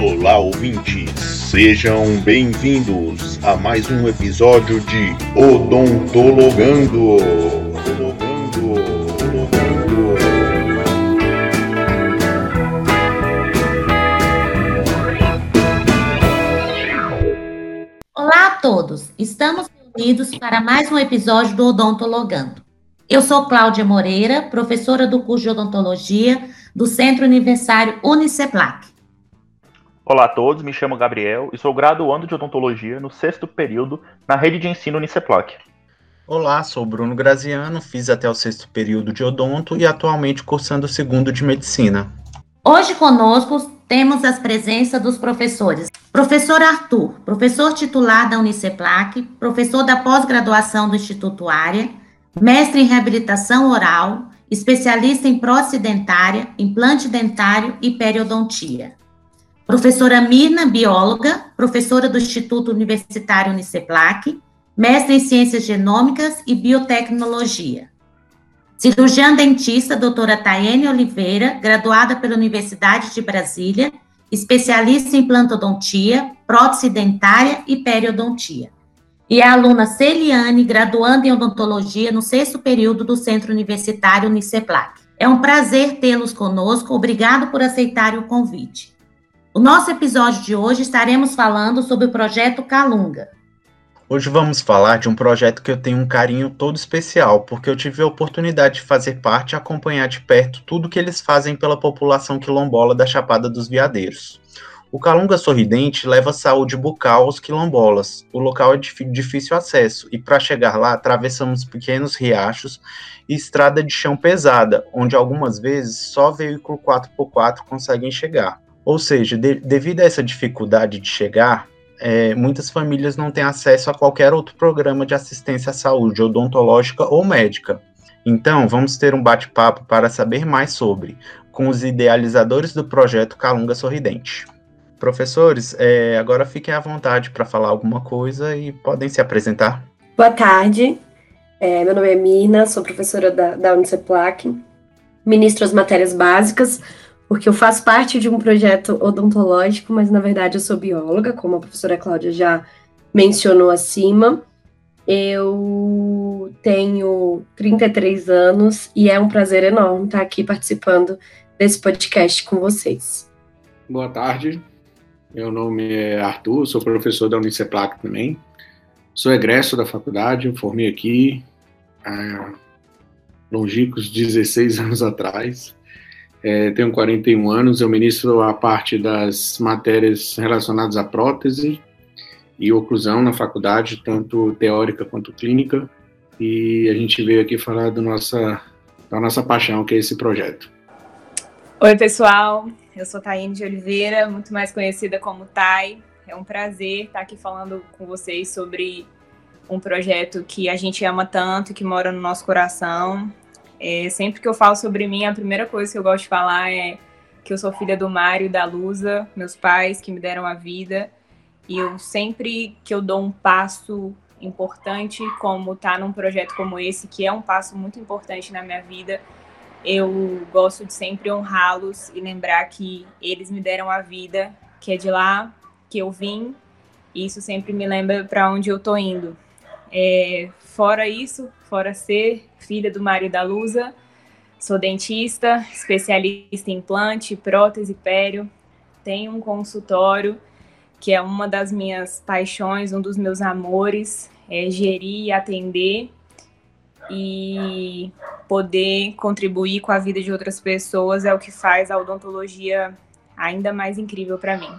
Olá, ouvintes, sejam bem-vindos a mais um episódio de Odontologando. Olá a todos, estamos reunidos para mais um episódio do Odontologando. Eu sou Cláudia Moreira, professora do curso de odontologia do Centro Universitário Uniceplac. Olá a todos, me chamo Gabriel e sou graduando de odontologia no sexto período na rede de ensino Uniceplac. Olá, sou Bruno Graziano, fiz até o sexto período de odonto e atualmente cursando o segundo de medicina. Hoje conosco temos as presenças dos professores. Professor Arthur, professor titular da Uniceplac, professor da pós-graduação do Instituto Área, mestre em reabilitação oral, especialista em prótese dentária, implante dentário e periodontia. Professora Mirna, bióloga, professora do Instituto Universitário Uniceplac, mestre em ciências genômicas e biotecnologia. Cirurgiã dentista, doutora Tayane Oliveira, graduada pela Universidade de Brasília, especialista em plantodontia, prótese dentária e periodontia. E a aluna Celiane, graduanda em odontologia no sexto período do Centro Universitário Uniceplac. É um prazer tê-los conosco, obrigado por aceitarem o convite. No nosso episódio de hoje estaremos falando sobre o projeto Calunga, Hoje vamos falar de um projeto que eu tenho um carinho todo especial, porque eu tive a oportunidade de fazer parte e acompanhar de perto tudo que eles fazem pela população quilombola da Chapada dos Veadeiros. O Calunga Sorridente leva saúde bucal aos quilombolas. O local é de difícil acesso e para chegar lá atravessamos pequenos riachos e estrada de chão pesada, onde algumas vezes só veículo 4x4 conseguem chegar. Ou seja, de, devido a essa dificuldade de chegar, é, muitas famílias não têm acesso a qualquer outro programa de assistência à saúde, odontológica ou médica. Então, vamos ter um bate-papo para saber mais sobre, com os idealizadores do projeto Calunga Sorridente. Professores, é, agora fiquem à vontade para falar alguma coisa e podem se apresentar. Boa tarde, é, meu nome é Mina, sou professora da, da Uniceplac, ministro as matérias básicas, porque eu faço parte de um projeto odontológico, mas na verdade eu sou bióloga, como a professora Cláudia já mencionou acima. Eu tenho 33 anos e é um prazer enorme estar aqui participando desse podcast com vocês. Boa tarde, meu nome é Arthur, sou professor da Uniceplac também. Sou egresso da faculdade, formei aqui há longínquos 16 anos atrás é, tenho 41 anos, eu ministro a parte das matérias relacionadas à prótese e oclusão na faculdade, tanto teórica quanto clínica, e a gente veio aqui falar do nossa, da nossa paixão, que é esse projeto. Oi, pessoal, eu sou Taine de Oliveira, muito mais conhecida como Tai. É um prazer estar aqui falando com vocês sobre um projeto que a gente ama tanto, que mora no nosso coração, é, sempre que eu falo sobre mim, a primeira coisa que eu gosto de falar é que eu sou filha do Mário e da Lusa, meus pais que me deram a vida. E eu sempre que eu dou um passo importante, como estar tá num projeto como esse, que é um passo muito importante na minha vida, eu gosto de sempre honrá-los e lembrar que eles me deram a vida, que é de lá que eu vim. E isso sempre me lembra para onde eu tô indo. É, fora isso, fora ser filha do Mário da Lusa, sou dentista, especialista em implante, prótese, pério, tenho um consultório que é uma das minhas paixões, um dos meus amores, é gerir e atender e poder contribuir com a vida de outras pessoas é o que faz a odontologia ainda mais incrível para mim.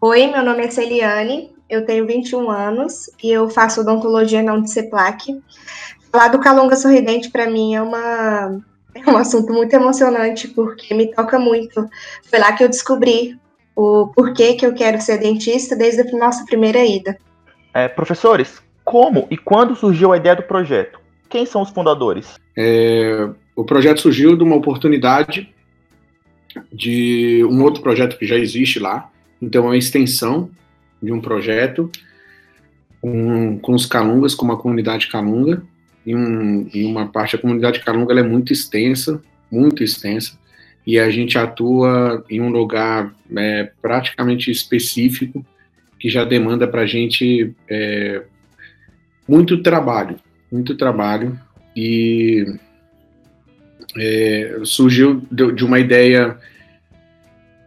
Oi, meu nome é Celiane, eu tenho 21 anos e eu faço odontologia na Uniceplac. Falar do Calunga Sorridente para mim é uma é um assunto muito emocionante porque me toca muito. Foi lá que eu descobri o porquê que eu quero ser dentista desde a nossa primeira ida. É, professores, como e quando surgiu a ideia do projeto? Quem são os fundadores? É, o projeto surgiu de uma oportunidade de um outro projeto que já existe lá. Então, é uma extensão de um projeto com, os Calungas, com uma comunidade Calunga, e, um, e uma parte da comunidade Calunga é muito extensa, muito extensa, e a gente atua em um lugar é, praticamente específico que já demanda para a gente é, muito trabalho, muito trabalho e é, surgiu de uma ideia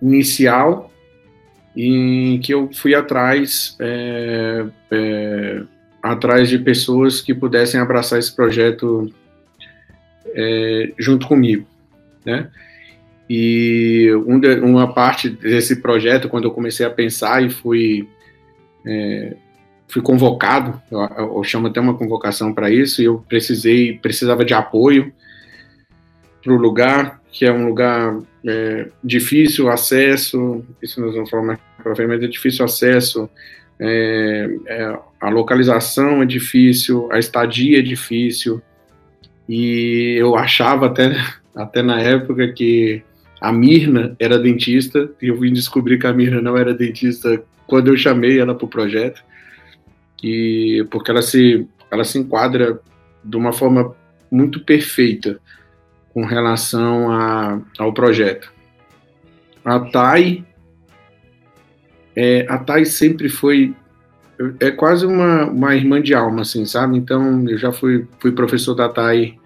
inicial em que eu fui atrás é, é, atrás de pessoas que pudessem abraçar esse projeto é, junto comigo, né? E um de, uma parte desse projeto, quando eu comecei a pensar e fui, é, fui convocado, eu, eu, chamo até uma convocação para isso, e eu precisei, precisava de apoio para o lugar, que é um lugar é, difícil acesso, isso nós vamos falar mais para frente, é difícil acesso, é, é, a localização é difícil, a estadia é difícil, e eu achava até, até na época que a Mirna era dentista, e eu vim descobrir que a Mirna não era dentista quando eu chamei ela para o projeto, e porque ela se, ela se enquadra de uma forma muito perfeita com relação a, ao projeto. A TAI, é, a TAI sempre foi é quase uma, uma irmã de alma, assim, sabe? Então, eu já fui, fui professor da TAI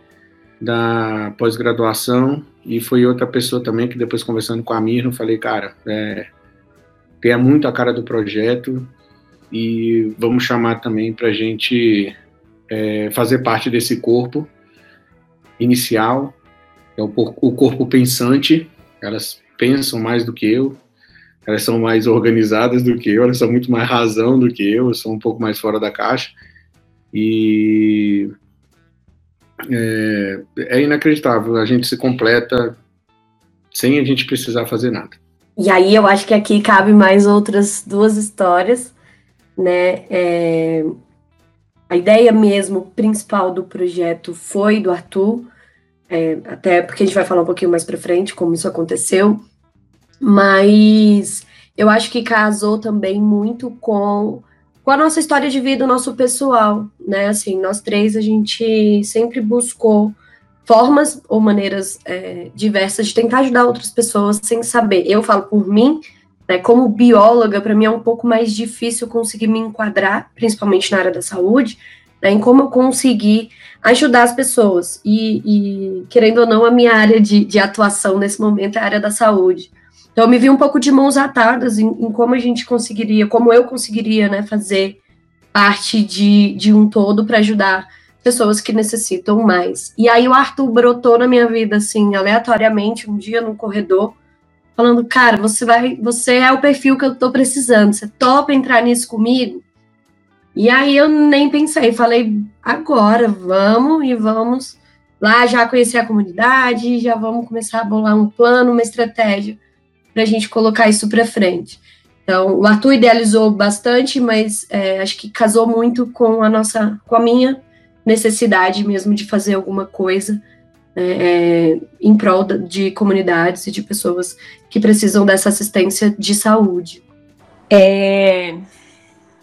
da pós-graduação e foi outra pessoa também que depois conversando com a Mirna, falei, cara, é, tem muito a cara do projeto e vamos chamar também para gente é, fazer parte desse corpo inicial, é o, o corpo pensante, elas pensam mais do que eu, elas são mais organizadas do que eu, elas são muito mais razão do que eu, sou um pouco mais fora da caixa e é, é inacreditável. A gente se completa sem a gente precisar fazer nada. E aí eu acho que aqui cabe mais outras duas histórias, né? É, a ideia mesmo principal do projeto foi do Arthur, é, até porque a gente vai falar um pouquinho mais para frente como isso aconteceu, mas eu acho que casou também muito com com a nossa história de vida, o nosso pessoal, né? Assim, nós três a gente sempre buscou formas ou maneiras é, diversas de tentar ajudar outras pessoas sem saber. Eu falo por mim, né? Como bióloga, para mim é um pouco mais difícil conseguir me enquadrar, principalmente na área da saúde, né, em como eu conseguir ajudar as pessoas. E, e, querendo ou não, a minha área de, de atuação nesse momento é a área da saúde. Então, eu me vi um pouco de mãos atadas em, em como a gente conseguiria, como eu conseguiria, né, fazer parte de, de um todo para ajudar pessoas que necessitam mais. E aí o Arthur brotou na minha vida, assim, aleatoriamente, um dia no corredor, falando, cara, você vai, você é o perfil que eu tô precisando, você topa entrar nisso comigo? E aí eu nem pensei, falei, agora, vamos e vamos lá já conhecer a comunidade, já vamos começar a bolar um plano, uma estratégia para a gente colocar isso para frente. Então, o Arthur idealizou bastante, mas é, acho que casou muito com a nossa, com a minha necessidade mesmo de fazer alguma coisa é, é em prol de comunidades e de pessoas que precisam dessa assistência de saúde. É,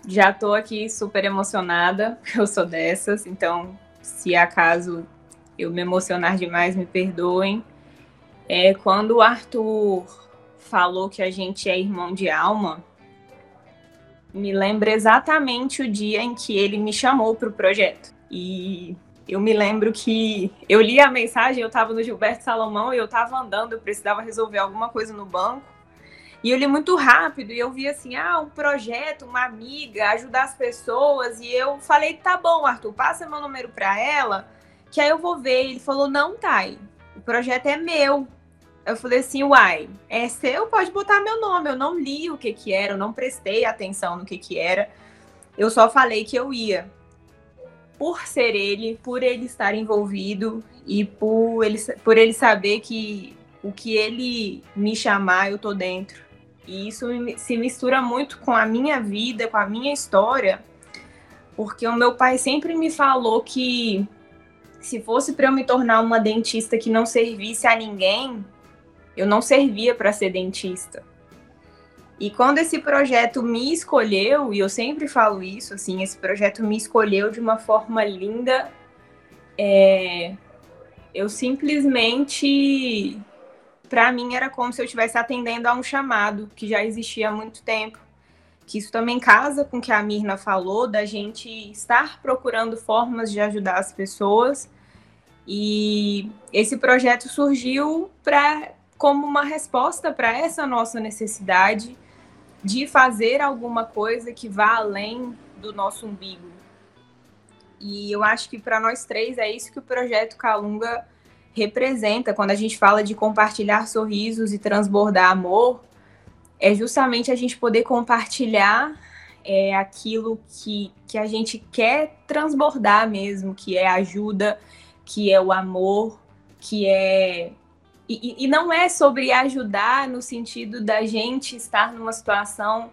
já estou aqui super emocionada, eu sou dessas, então se acaso eu me emocionar demais, me perdoem. É, quando o Arthur falou que a gente é irmão de alma, me lembra exatamente o dia em que ele me chamou para o projeto. E eu me lembro que eu li a mensagem, eu estava no Gilberto Salomão e eu estava andando, eu precisava resolver alguma coisa no banco. E eu li muito rápido e eu vi assim, ah, um projeto, uma amiga, ajudar as pessoas. E eu falei, tá bom, Arthur, passa meu número para ela, que aí eu vou ver. Ele falou, não, Thay, o projeto é meu. Eu falei assim, uai, é seu, pode botar meu nome. Eu não li o que que era, eu não prestei atenção no que que era. Eu só falei que eu ia. Por ser ele, por ele estar envolvido e por ele, por ele saber que o que ele me chamar, eu tô dentro. E isso se mistura muito com a minha vida, com a minha história, porque o meu pai sempre me falou que se fosse para eu me tornar uma dentista que não servisse a ninguém, eu não servia para ser dentista. E quando esse projeto me escolheu, e eu sempre falo isso, assim, esse projeto me escolheu de uma forma linda, é, eu simplesmente para mim era como se eu estivesse atendendo a um chamado que já existia há muito tempo. Que isso também casa com o que a Mirna falou, da gente estar procurando formas de ajudar as pessoas. E esse projeto surgiu para como uma resposta para essa nossa necessidade de fazer alguma coisa que vá além do nosso umbigo. E eu acho que para nós três é isso que o projeto Calunga representa quando a gente fala de compartilhar sorrisos e transbordar amor, é justamente a gente poder compartilhar é, aquilo que, que a gente quer transbordar mesmo, que é ajuda, que é o amor, que é. E, e não é sobre ajudar no sentido da gente estar numa situação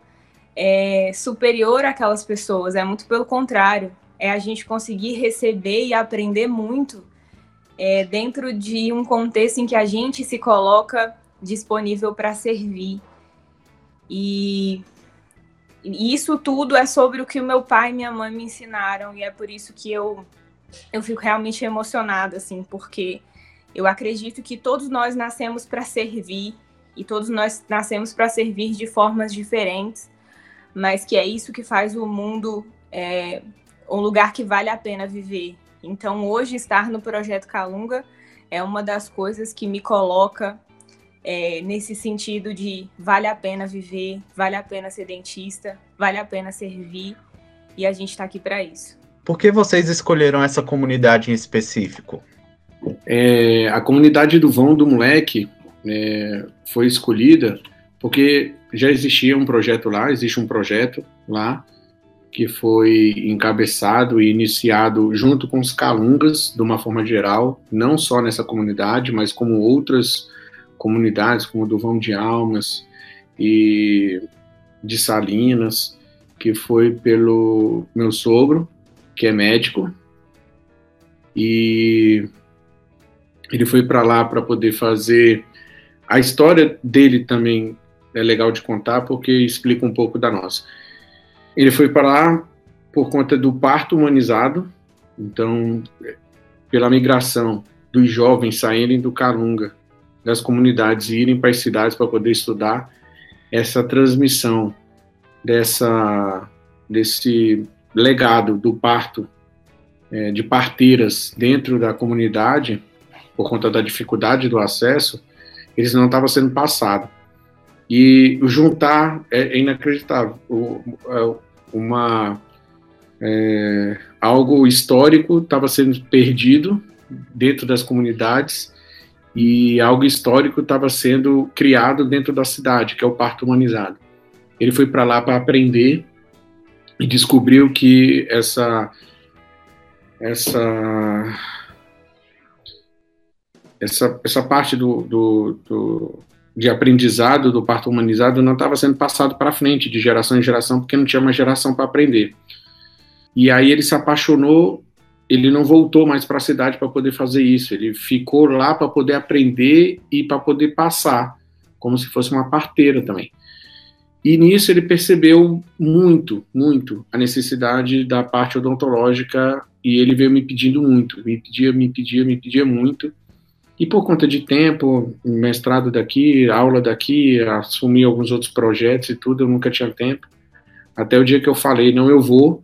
é, superior àquelas pessoas, é muito pelo contrário, é a gente conseguir receber e aprender muito é, dentro de um contexto em que a gente se coloca disponível para servir. E, e isso tudo é sobre o que o meu pai e minha mãe me ensinaram, e é por isso que eu, eu fico realmente emocionada, assim, porque eu acredito que todos nós nascemos para servir, e todos nós nascemos para servir de formas diferentes, mas que é isso que faz o mundo é, um lugar que vale a pena viver. Então, hoje, estar no Projeto Calunga é uma das coisas que me coloca é, nesse sentido de vale a pena viver, vale a pena ser dentista, vale a pena servir, e a gente está aqui para isso. Por que vocês escolheram essa comunidade em específico? É, a comunidade do Vão do Moleque é, foi escolhida porque já existia um projeto lá, existe um projeto lá, que foi encabeçado e iniciado junto com os calungas, de uma forma geral, não só nessa comunidade, mas como outras comunidades, como do Vão de Almas e de Salinas, que foi pelo meu sogro, que é médico, e ele foi para lá para poder fazer. A história dele também é legal de contar, porque explica um pouco da nossa. Ele foi para lá por conta do parto humanizado, então, pela migração dos jovens saírem do Calunga, das comunidades e irem para as cidades para poder estudar, essa transmissão dessa desse legado do parto é, de parteiras dentro da comunidade por conta da dificuldade do acesso, eles não estavam sendo passado. E juntar é, é inacreditável. O, é, uma é, algo histórico estava sendo perdido dentro das comunidades e algo histórico estava sendo criado dentro da cidade, que é o parto humanizado. Ele foi para lá para aprender e descobriu que essa essa essa, essa parte do, do, do de aprendizado do parto humanizado não estava sendo passado para frente de geração em geração porque não tinha uma geração para aprender. E aí ele se apaixonou, ele não voltou mais para a cidade para poder fazer isso, ele ficou lá para poder aprender e para poder passar, como se fosse uma parteira também. E nisso ele percebeu muito, muito a necessidade da parte odontológica e ele veio me pedindo muito, me pedia, me pedia, me pedia muito. E por conta de tempo, mestrado daqui, aula daqui, assumi alguns outros projetos e tudo, eu nunca tinha tempo. Até o dia que eu falei, não, eu vou.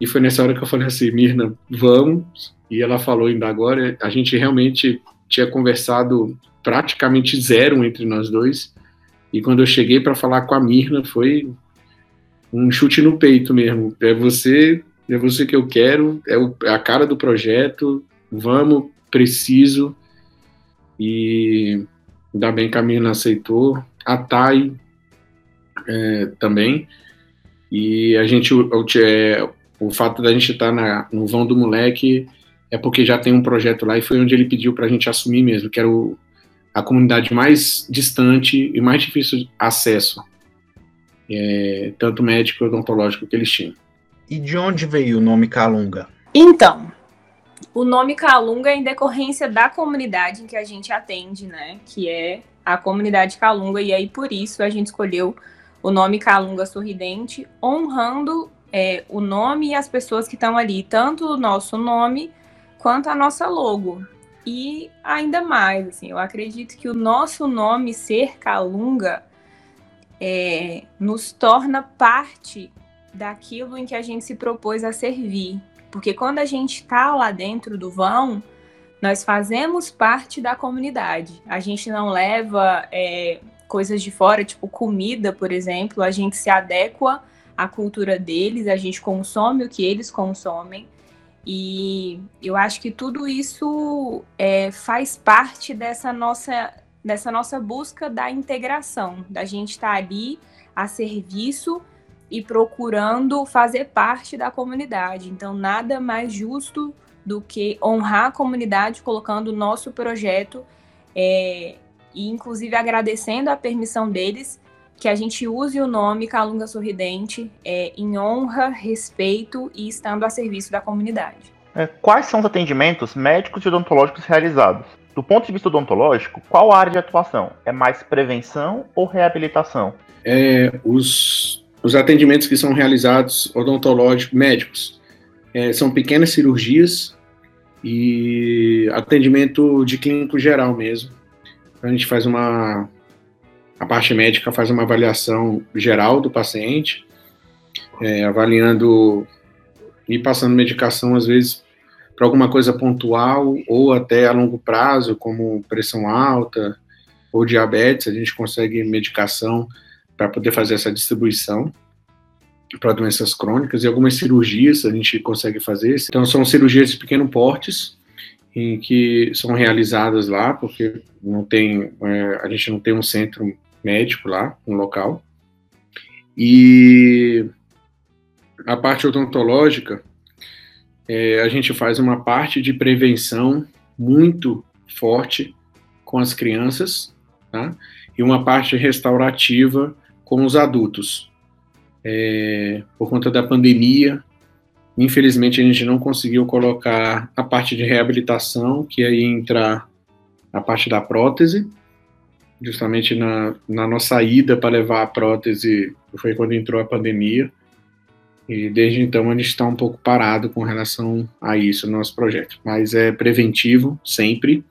E foi nessa hora que eu falei assim, Mirna, vamos. E ela falou ainda agora, a gente realmente tinha conversado praticamente zero entre nós dois. E quando eu cheguei para falar com a Mirna, foi um chute no peito mesmo. É você, é você que eu quero, é, é a cara do projeto, vamos, preciso. E ainda bem que a Mirna aceitou, a Thay é, também. E a gente, o, é, o fato da gente estar tá no vão do moleque é porque já tem um projeto lá e foi onde ele pediu para a gente assumir mesmo, que era o, a comunidade mais distante e mais difícil de acesso, é, tanto médico e odontológico que eles tinham. E de onde veio o nome Calunga? Então, o nome Calunga é em decorrência da comunidade em que a gente atende, né? Que é a comunidade Calunga, e aí por isso a gente escolheu o nome Calunga Sorridente, honrando é, o nome e as pessoas que estão ali, tanto o nosso nome quanto a nossa logo. e ainda mais, assim, eu acredito que o nosso nome ser Calunga é, nos torna parte daquilo em que a gente se propôs a servir. Porque quando a gente está lá dentro do vão, nós fazemos parte da comunidade. A gente não leva é, coisas de fora, tipo comida, por exemplo, a gente se adequa à cultura deles, a gente consome o que eles consomem. E eu acho que tudo isso é, faz parte dessa nossa, dessa nossa busca da integração, da gente estar tá ali a serviço e procurando fazer parte da comunidade. Então, nada mais justo do que honrar a comunidade colocando o nosso projeto é, e, inclusive, agradecendo a permissão deles que a gente use o nome Calunga Sorridente é, em honra, respeito e estando a serviço da comunidade. É, quais são os atendimentos médicos e odontológicos realizados? Do ponto de vista odontológico, qual a área de atuação? É mais prevenção ou reabilitação? É, os, os atendimentos que são realizados odontológicos médicos é, são pequenas cirurgias e atendimento de clínico geral mesmo. A gente faz uma a parte médica faz uma avaliação geral do paciente, é, avaliando e passando medicação, às vezes, para alguma coisa pontual ou até a longo prazo, como pressão alta ou diabetes, a gente consegue medicação para poder fazer essa distribuição para doenças crônicas e algumas cirurgias a gente consegue fazer. Então, são cirurgias de pequeno portes em que são realizadas lá, porque não tem, é, a gente não tem um centro médico lá, um local. E a parte odontológica, é, a gente faz uma parte de prevenção muito forte com as crianças, tá? e uma parte restaurativa com os adultos. É, por conta da pandemia, infelizmente a gente não conseguiu colocar a parte de reabilitação, que aí entra a parte da prótese, justamente na, na nossa ida para levar a prótese, foi quando entrou a pandemia, e desde então a gente está um pouco parado com relação a isso no nosso projeto. Mas é preventivo, sempre,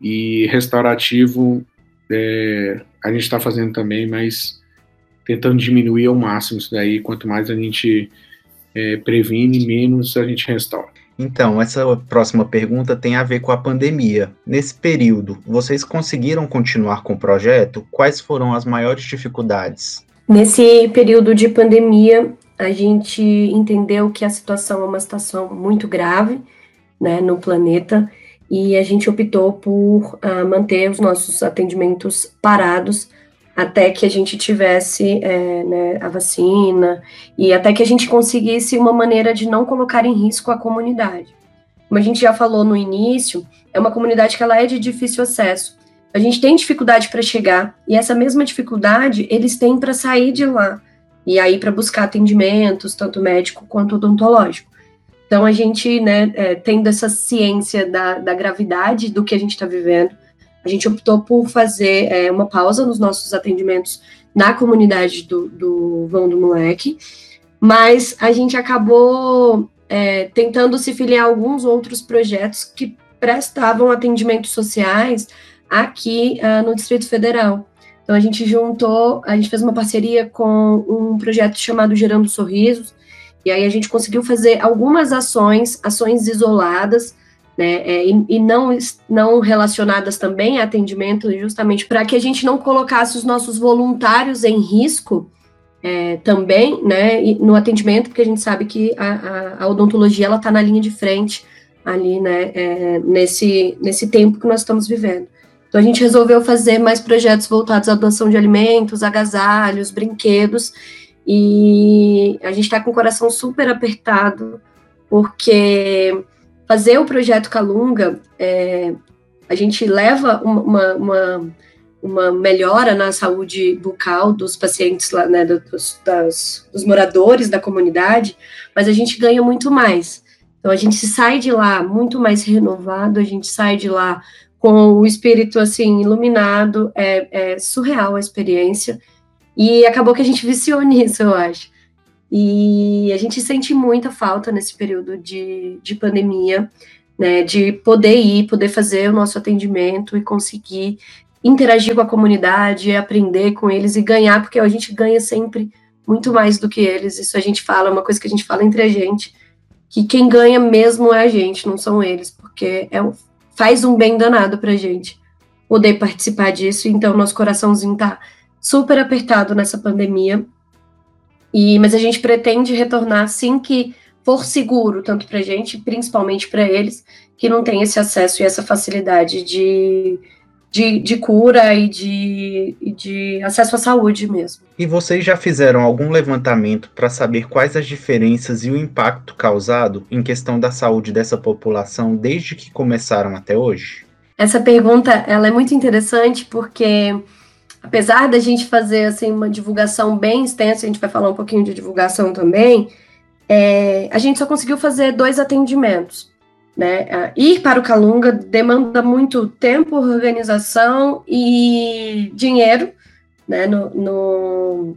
e restaurativo é, a gente está fazendo também, mas tentando diminuir ao máximo isso daí. Quanto mais a gente é, previne, menos a gente restaura. Então, essa próxima pergunta tem a ver com a pandemia. Nesse período, vocês conseguiram continuar com o projeto? Quais foram as maiores dificuldades? Nesse período de pandemia, a gente entendeu que a situação é uma situação muito grave né, no planeta e a gente optou por uh, manter os nossos atendimentos parados até que a gente tivesse é, né, a vacina e até que a gente conseguisse uma maneira de não colocar em risco a comunidade. Como a gente já falou no início, é uma comunidade que ela é de difícil acesso. A gente tem dificuldade para chegar e essa mesma dificuldade eles têm para sair de lá e aí para buscar atendimentos, tanto médico quanto odontológico. Então a gente, né, é, tendo essa ciência da, da gravidade do que a gente está vivendo, a gente optou por fazer é, uma pausa nos nossos atendimentos na comunidade do, do Vão do Moleque, mas a gente acabou é, tentando se filiar a alguns outros projetos que prestavam atendimentos sociais aqui uh, no Distrito Federal. Então a gente juntou, a gente fez uma parceria com um projeto chamado Gerando Sorrisos, e aí a gente conseguiu fazer algumas ações, ações isoladas, né, é, e, e, não, não relacionadas também a atendimento, justamente para que a gente não colocasse os nossos voluntários em risco é, também, né, no atendimento, porque a gente sabe que a, a, a odontologia ela está na linha de frente ali, né, é, nesse, nesse tempo que nós estamos vivendo. Então a gente resolveu fazer mais projetos voltados à doação de alimentos, agasalhos, brinquedos, e a gente está com o coração super apertado, porque fazer o projeto Calunga, é, a gente leva uma, uma, uma, melhora na saúde bucal dos pacientes, lá, né, dos, das, dos moradores da comunidade, mas a gente ganha muito mais. Então a gente sai de lá muito mais renovado, a gente sai de lá com o espírito assim iluminado, é, é surreal a experiência. E acabou que a gente viciou nisso, eu acho. E a gente sente muita falta nesse período de, de pandemia né, de poder ir, poder fazer o nosso atendimento e conseguir interagir com a comunidade, aprender com eles e ganhar, porque a gente ganha sempre muito mais do que eles. Isso a gente fala, é uma coisa que a gente fala entre a gente, que quem ganha mesmo é a gente, não são eles, porque é, faz um bem danado pra gente poder participar disso. Então, nosso coraçãozinho tá super apertado nessa pandemia. E, mas a gente pretende retornar assim que for seguro, tanto para a gente, principalmente para eles, que não tem esse acesso e essa facilidade de, de, de cura e de, de acesso à saúde mesmo. E vocês já fizeram algum levantamento para saber quais as diferenças e o impacto causado em questão da saúde dessa população desde que começaram até hoje? Essa pergunta ela é muito interessante porque apesar da gente fazer assim uma divulgação bem extensa, a gente vai falar um pouquinho de divulgação também, é, a gente só conseguiu fazer dois atendimentos. Né? Ir para o Calunga demanda muito tempo, organização e dinheiro, né? No, no,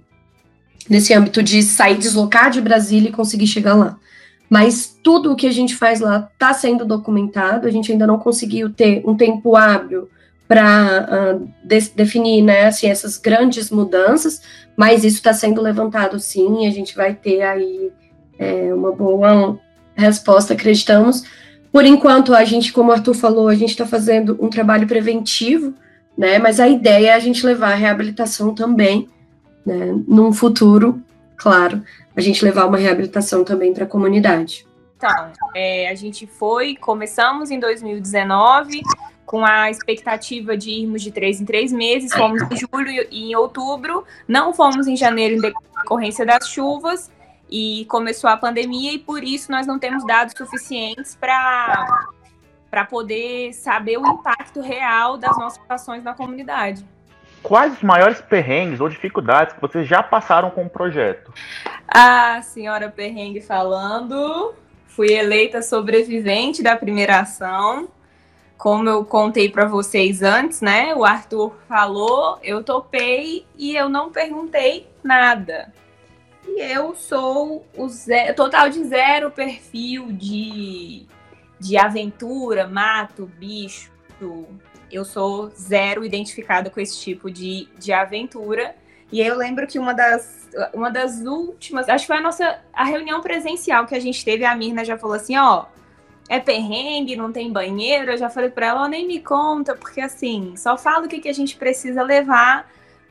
nesse âmbito de sair, deslocar de Brasília e conseguir chegar lá. Mas tudo o que a gente faz lá está sendo documentado, a gente ainda não conseguiu ter um tempo hábil para uh, de, definir né, assim, essas grandes mudanças, mas isso está sendo levantado sim, a gente vai ter aí é, uma boa resposta, acreditamos. Por enquanto, a gente, como o Arthur falou, a gente está fazendo um trabalho preventivo, né? Mas a ideia é a gente levar a reabilitação também, né? Num futuro, claro, a gente levar uma reabilitação também para a comunidade. Então, é, a gente foi, começamos em 2019 com a expectativa de irmos de três em três meses, fomos em julho e em outubro, não fomos em janeiro em decorrência das chuvas, e começou a pandemia e por isso nós não temos dados suficientes para para poder saber o impacto real das nossas ações na comunidade. Quais os maiores perrengues ou dificuldades que vocês já passaram com o projeto? A senhora Perrengue falando, fui eleita sobrevivente da primeira ação. Como eu contei para vocês antes, né? O Arthur falou, eu topei e eu não perguntei nada. E eu sou o zero, total de zero perfil de, de aventura, mato, bicho. Eu sou zero identificada com esse tipo de, de aventura. E eu lembro que uma das, uma das últimas, acho que foi a nossa a reunião presencial que a gente teve, a Mirna já falou assim, ó, é perrengue, não tem banheiro. Eu já falei para ela, nem me conta, porque assim, só fala o que, que a gente precisa levar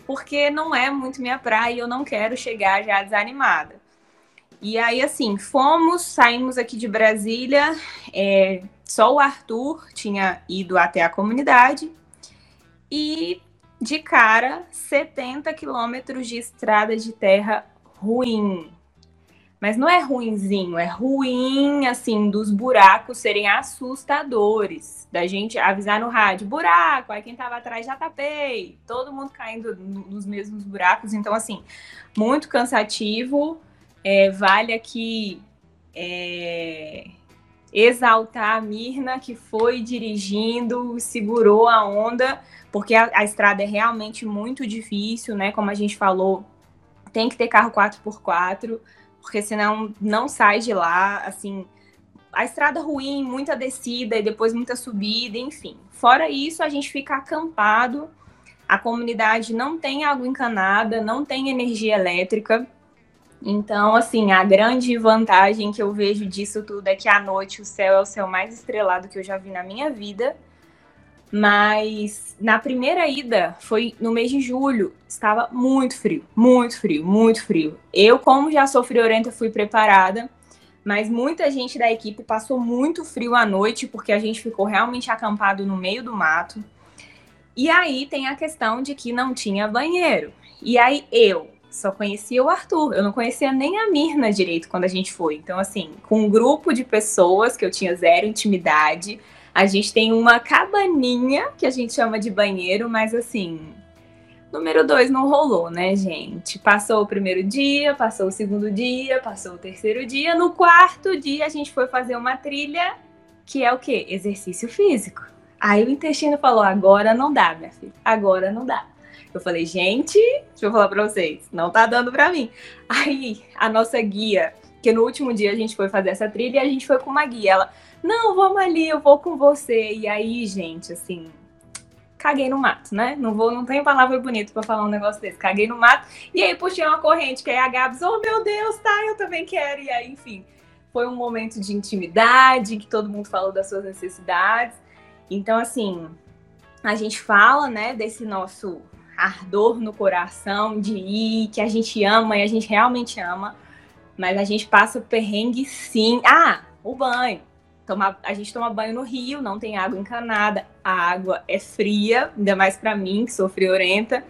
porque não é muito minha praia e eu não quero chegar já desanimada. E aí, assim, fomos, saímos aqui de Brasília, é, só o Arthur tinha ido até a comunidade e, de cara, 70 quilômetros de estrada de terra ruim. Mas não é ruinzinho, é ruim, assim, dos buracos serem assustadores. Da gente avisar no rádio, buraco, aí quem tava atrás já tapei. Todo mundo caindo nos mesmos buracos. Então, assim, muito cansativo. É, vale aqui é, exaltar a Mirna, que foi dirigindo, segurou a onda, porque a, a estrada é realmente muito difícil, né? Como a gente falou, tem que ter carro 4x4 porque senão não sai de lá, assim, a estrada ruim, muita descida e depois muita subida, enfim. Fora isso, a gente fica acampado, a comunidade não tem água encanada, não tem energia elétrica. Então, assim, a grande vantagem que eu vejo disso tudo é que à noite o céu é o céu mais estrelado que eu já vi na minha vida. Mas na primeira ida, foi no mês de julho, estava muito frio, muito frio, muito frio. Eu, como já sou friorenta, fui preparada, mas muita gente da equipe passou muito frio à noite, porque a gente ficou realmente acampado no meio do mato. E aí tem a questão de que não tinha banheiro. E aí eu só conhecia o Arthur, eu não conhecia nem a Mirna direito quando a gente foi. Então, assim, com um grupo de pessoas que eu tinha zero intimidade, a gente tem uma cabaninha que a gente chama de banheiro, mas assim, número dois não rolou, né, gente? Passou o primeiro dia, passou o segundo dia, passou o terceiro dia. No quarto dia, a gente foi fazer uma trilha que é o quê? Exercício físico. Aí o intestino falou: agora não dá, minha filha, agora não dá. Eu falei, gente, deixa eu falar pra vocês, não tá dando pra mim. Aí a nossa guia Porque no último dia a gente foi fazer essa trilha e a gente foi com uma guia. Ela, não, vamos ali, eu vou com você. E aí, gente, assim, caguei no mato, né? Não vou, não tenho palavra bonita para falar um negócio desse. Caguei no mato. E aí puxei uma corrente, que aí a Gabs, oh meu Deus, tá, eu também quero. E aí, enfim, foi um momento de intimidade, que todo mundo falou das suas necessidades. Então, assim, a gente fala, né, desse nosso ardor no coração de ir, que a gente ama e a gente realmente ama, mas a gente passa perrengue sim. Ah, o banho. Toma, a gente toma banho no rio, não tem água encanada, a água é fria, ainda mais para mim, que sou friorenta.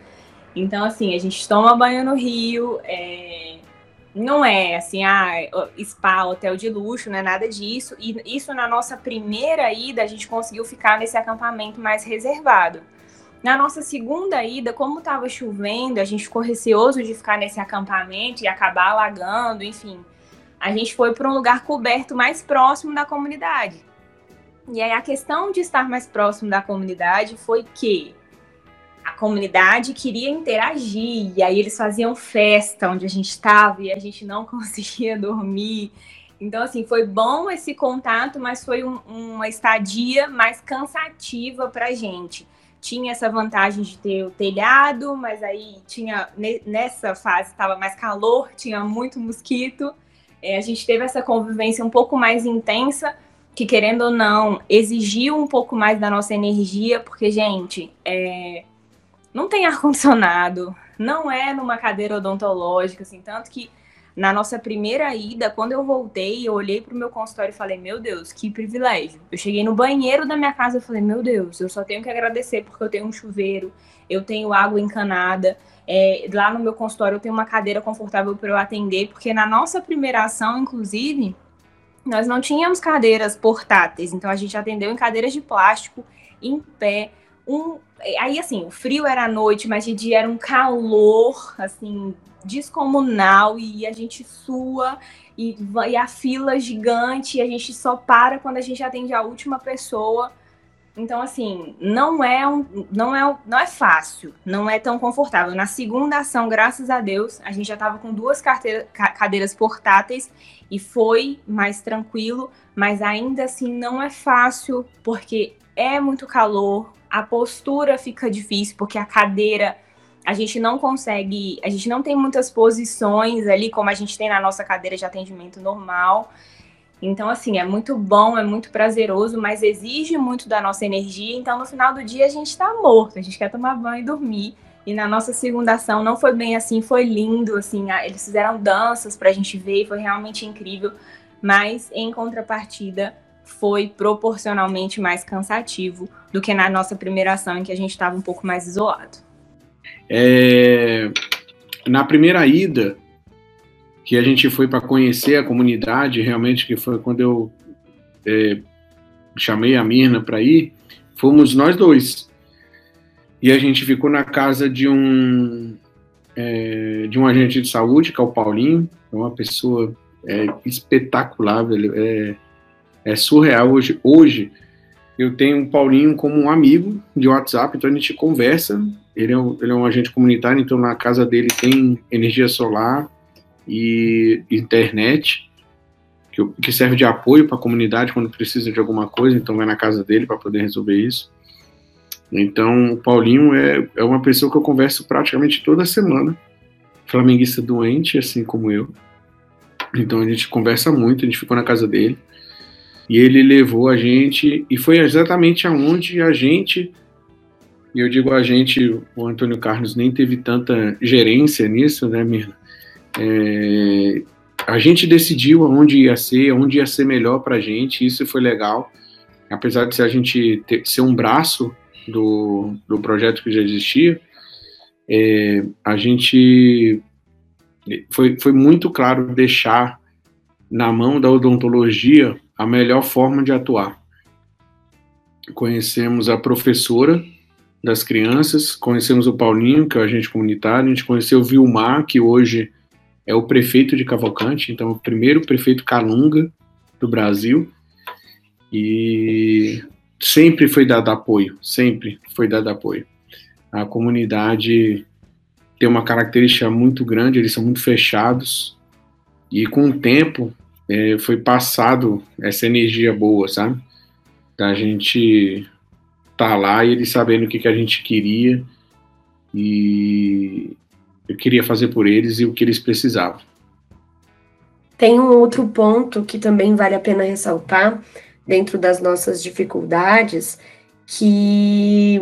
Então, assim, a gente toma banho no rio, é... não é assim, ah, spa, hotel de luxo, não é nada disso. E isso na nossa primeira ida, a gente conseguiu ficar nesse acampamento mais reservado. Na nossa segunda ida, como estava chovendo, a gente ficou receoso de ficar nesse acampamento e acabar alagando, enfim. A gente foi para um lugar coberto mais próximo da comunidade. E aí a questão de estar mais próximo da comunidade foi que a comunidade queria interagir, e aí eles faziam festa onde a gente estava e a gente não conseguia dormir. Então, assim, foi bom esse contato, mas foi um, uma estadia mais cansativa para a gente tinha essa vantagem de ter o telhado, mas aí tinha nessa fase estava mais calor, tinha muito mosquito. É, a gente teve essa convivência um pouco mais intensa, que querendo ou não, exigiu um pouco mais da nossa energia, porque, gente, é, não tem ar-condicionado, não é numa cadeira odontológica, assim, tanto que na nossa primeira ida, quando eu voltei, eu olhei pro meu consultório e falei, meu Deus, que privilégio. Eu cheguei no banheiro da minha casa e falei, meu Deus, eu só tenho que agradecer porque eu tenho um chuveiro, eu tenho água encanada. É, lá no meu consultório eu tenho uma cadeira confortável para eu atender, porque na nossa primeira ação, inclusive, nós não tínhamos cadeiras portáteis, então a gente atendeu em cadeiras de plástico, em pé. Um, aí assim, o frio era à noite, mas de dia era um calor, assim, descomunal e a gente sua e, e a fila gigante e a gente só para quando a gente atende a última pessoa. Então, assim, não é, um, não, é, não é fácil, não é tão confortável. Na segunda ação, graças a Deus, a gente já estava com duas carteira, cadeiras portáteis e foi mais tranquilo, mas ainda assim não é fácil, porque é muito calor, a postura fica difícil, porque a cadeira a gente não consegue, a gente não tem muitas posições ali como a gente tem na nossa cadeira de atendimento normal. Então, assim, é muito bom, é muito prazeroso, mas exige muito da nossa energia. Então, no final do dia, a gente está morto, a gente quer tomar banho e dormir. E na nossa segunda ação não foi bem assim, foi lindo, assim, eles fizeram danças para a gente ver, foi realmente incrível. Mas, em contrapartida, foi proporcionalmente mais cansativo do que na nossa primeira ação, em que a gente estava um pouco mais isolado. É, na primeira ida, que a gente foi para conhecer a comunidade, realmente, que foi quando eu é, chamei a Mirna para ir, fomos nós dois. E a gente ficou na casa de um é, de um agente de saúde, que é o Paulinho, é uma pessoa é, espetacular, é, é surreal. Hoje, hoje eu tenho o Paulinho como um amigo de WhatsApp, então a gente conversa ele é, um, ele é um agente comunitário, então na casa dele tem energia solar e internet, que, que serve de apoio para a comunidade quando precisa de alguma coisa, então vai na casa dele para poder resolver isso. Então, o Paulinho é, é uma pessoa que eu converso praticamente toda semana, flamenguista doente, assim como eu. Então a gente conversa muito, a gente ficou na casa dele. E ele levou a gente, e foi exatamente aonde a gente e eu digo a gente, o Antônio Carlos nem teve tanta gerência nisso, né, Mirna? É, a gente decidiu onde ia ser, onde ia ser melhor para a gente, isso foi legal. Apesar de a gente ter, ser um braço do, do projeto que já existia, é, a gente foi, foi muito claro deixar na mão da odontologia a melhor forma de atuar. Conhecemos a professora das crianças, conhecemos o Paulinho, que é o agente comunitário, a gente conheceu o Vilmar, que hoje é o prefeito de Cavalcante, então o primeiro prefeito calunga do Brasil, e sempre foi dado apoio, sempre foi dado apoio. A comunidade tem uma característica muito grande, eles são muito fechados, E com o tempo é, foi passado essa energia boa, sabe? Da gente tá lá e eles sabendo o que, que a gente queria e eu queria fazer por eles e o que eles precisavam. Tem um outro ponto que também vale a pena ressaltar dentro das nossas dificuldades, que